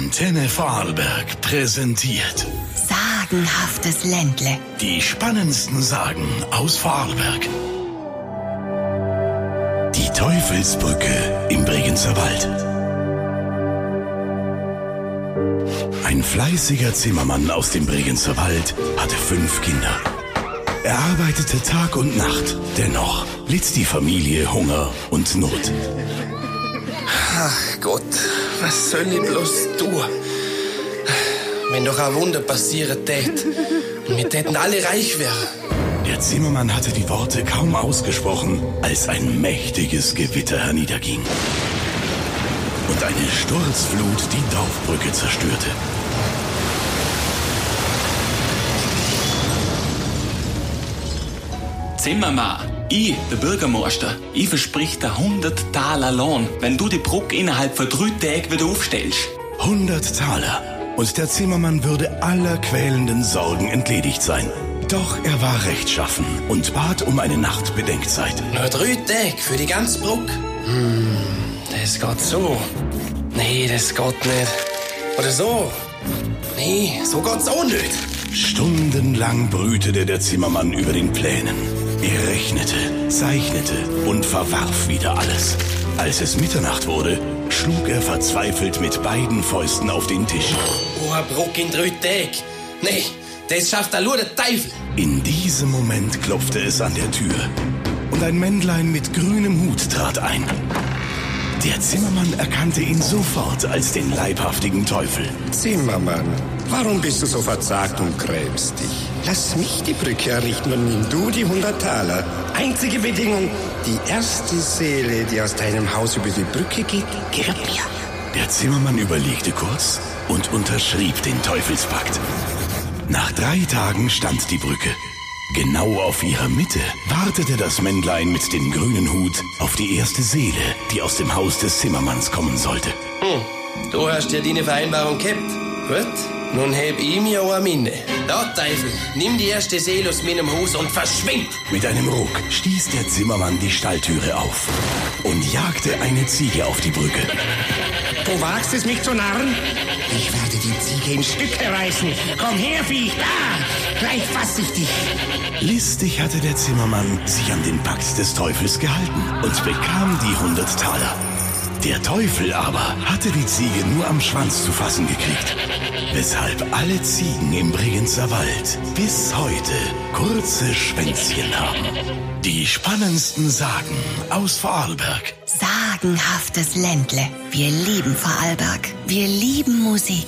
Antenne Vorarlberg präsentiert Sagenhaftes Ländle. die spannendsten Sagen aus Vorarlberg. Die Teufelsbrücke im Bregenzer Wald. Ein fleißiger Zimmermann aus dem Bregenzer Wald hatte fünf Kinder. Er arbeitete Tag und Nacht, dennoch litt die Familie Hunger und Not. Ach Gott, was soll ich bloß tun? Wenn doch ein Wunder passieren tät und wir täten alle reich werden. Der Zimmermann hatte die Worte kaum ausgesprochen, als ein mächtiges Gewitter herniederging und eine Sturzflut die Dorfbrücke zerstörte. Zimmermann, ich, der Bürgermeister, ich versprich dir 100 Taler Lohn, wenn du die Brücke innerhalb von drei Tagen wieder aufstellst. 100 Taler und der Zimmermann würde aller quälenden Sorgen entledigt sein. Doch er war rechtschaffen und bat um eine Nacht Bedenkzeit. Nur drei Tage für die ganze Brücke? Hm, das geht so. Nee, das geht nicht. Oder so. Nee, so geht's auch nicht. Stundenlang brütete der Zimmermann über den Plänen. Er rechnete, zeichnete und verwarf wieder alles. Als es Mitternacht wurde, schlug er verzweifelt mit beiden Fäusten auf den Tisch. Oh, eine Brücke in drei Tagen. Nee, das schafft nur der Teufel. In diesem Moment klopfte es an der Tür und ein Männlein mit grünem Hut trat ein. Der Zimmermann erkannte ihn sofort als den leibhaftigen Teufel. Zimmermann, warum bist du so verzagt und grämst dich? Lass mich die Brücke errichten und nimm du die 100 Taler. Einzige Bedingung, die erste Seele, die aus deinem Haus über die Brücke geht, gehört mir. Der Zimmermann überlegte kurz und unterschrieb den Teufelspakt. Nach drei Tagen stand die Brücke. Genau auf ihrer Mitte wartete das Männlein mit dem grünen Hut auf die erste Seele, die aus dem Haus des Zimmermanns kommen sollte. Hm, du hast ja deine Vereinbarung gehabt. Gut, nun heb ich mir auch eine Minne. Da, Teufel, nimm die erste Seele aus meinem Haus und verschwind. Mit einem Ruck stieß der Zimmermann die Stalltüre auf und jagte eine Ziege auf die Brücke. Du wagst es, mich zu narren? Ich werde die Ziege in Stücke reißen. Komm her, Viech, da! Gleich fass ich dich. Listig hatte der Zimmermann sich an den Pakt des Teufels gehalten und bekam die 100 Taler. Der Teufel aber hatte die Ziege nur am Schwanz zu fassen gekriegt, weshalb alle Ziegen im Bregenzer Wald bis heute kurze Schwänzchen haben. Die spannendsten Sagen aus Vorarlberg. Sagenhaftes Ländle. Wir lieben Vorarlberg. Wir lieben Musik.